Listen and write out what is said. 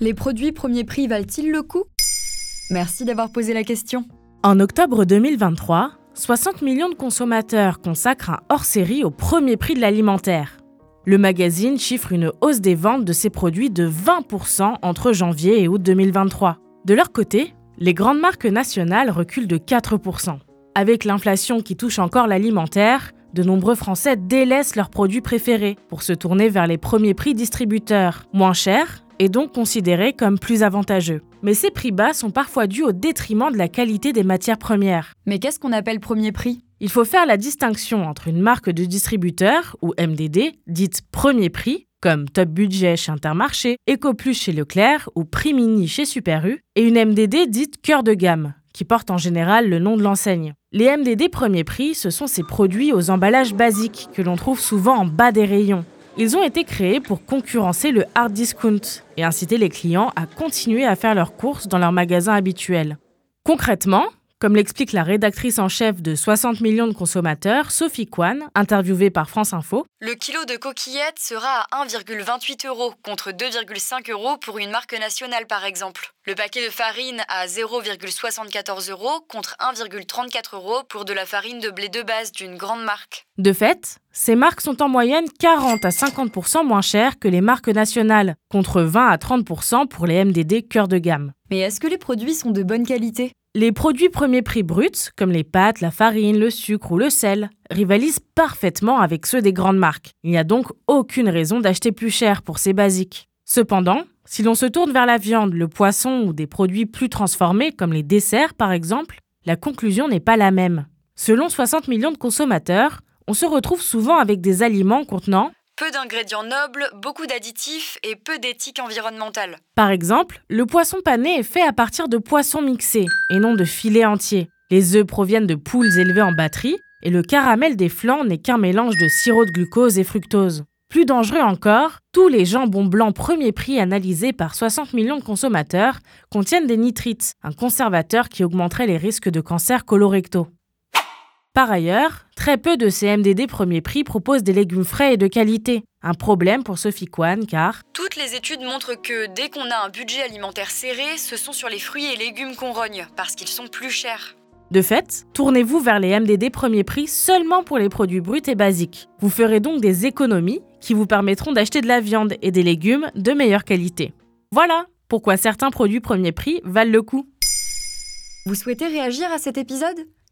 Les produits premier prix valent-ils le coup? Merci d'avoir posé la question. En octobre 2023, 60 millions de consommateurs consacrent un hors-série au premier prix de l'alimentaire. Le magazine chiffre une hausse des ventes de ces produits de 20% entre janvier et août 2023. De leur côté, les grandes marques nationales reculent de 4%. Avec l'inflation qui touche encore l'alimentaire, de nombreux Français délaissent leurs produits préférés pour se tourner vers les premiers prix distributeurs, moins chers et donc considérés comme plus avantageux. Mais ces prix bas sont parfois dus au détriment de la qualité des matières premières. Mais qu'est-ce qu'on appelle premier prix? Il faut faire la distinction entre une marque de distributeur, ou MDD, dite premier prix, comme Top Budget chez Intermarché, EcoPlus chez Leclerc ou Prix Mini chez Super U, et une MDD dite cœur de gamme, qui porte en général le nom de l'enseigne. Les MDD premier prix, ce sont ces produits aux emballages basiques que l'on trouve souvent en bas des rayons. Ils ont été créés pour concurrencer le hard discount et inciter les clients à continuer à faire leurs courses dans leurs magasins habituels. Concrètement, comme l'explique la rédactrice en chef de 60 millions de consommateurs, Sophie Kwan, interviewée par France Info, Le kilo de coquillettes sera à 1,28 euros contre 2,5 euros pour une marque nationale par exemple. Le paquet de farine à 0,74 euros contre 1,34 euros pour de la farine de blé de base d'une grande marque. De fait, ces marques sont en moyenne 40 à 50% moins chères que les marques nationales, contre 20 à 30% pour les MDD cœur de gamme. Mais est-ce que les produits sont de bonne qualité? Les produits premier prix bruts, comme les pâtes, la farine, le sucre ou le sel, rivalisent parfaitement avec ceux des grandes marques. Il n'y a donc aucune raison d'acheter plus cher pour ces basiques. Cependant, si l'on se tourne vers la viande, le poisson ou des produits plus transformés comme les desserts par exemple, la conclusion n'est pas la même. Selon 60 millions de consommateurs, on se retrouve souvent avec des aliments contenant Peu d'ingrédients nobles, beaucoup d'additifs et peu d'éthique environnementale. Par exemple, le poisson pané est fait à partir de poissons mixés et non de filets entiers. Les œufs proviennent de poules élevées en batterie et le caramel des flancs n'est qu'un mélange de sirop de glucose et fructose. Plus dangereux encore, tous les jambons blancs premier prix analysés par 60 millions de consommateurs contiennent des nitrites, un conservateur qui augmenterait les risques de cancer colorectaux. Par ailleurs, très peu de ces MDD premier prix proposent des légumes frais et de qualité. Un problème pour Sophie Kwan car Toutes les études montrent que dès qu'on a un budget alimentaire serré, ce sont sur les fruits et légumes qu'on rogne, parce qu'ils sont plus chers. De fait, tournez-vous vers les MDD premier prix seulement pour les produits bruts et basiques. Vous ferez donc des économies qui vous permettront d'acheter de la viande et des légumes de meilleure qualité. Voilà pourquoi certains produits premier prix valent le coup. Vous souhaitez réagir à cet épisode?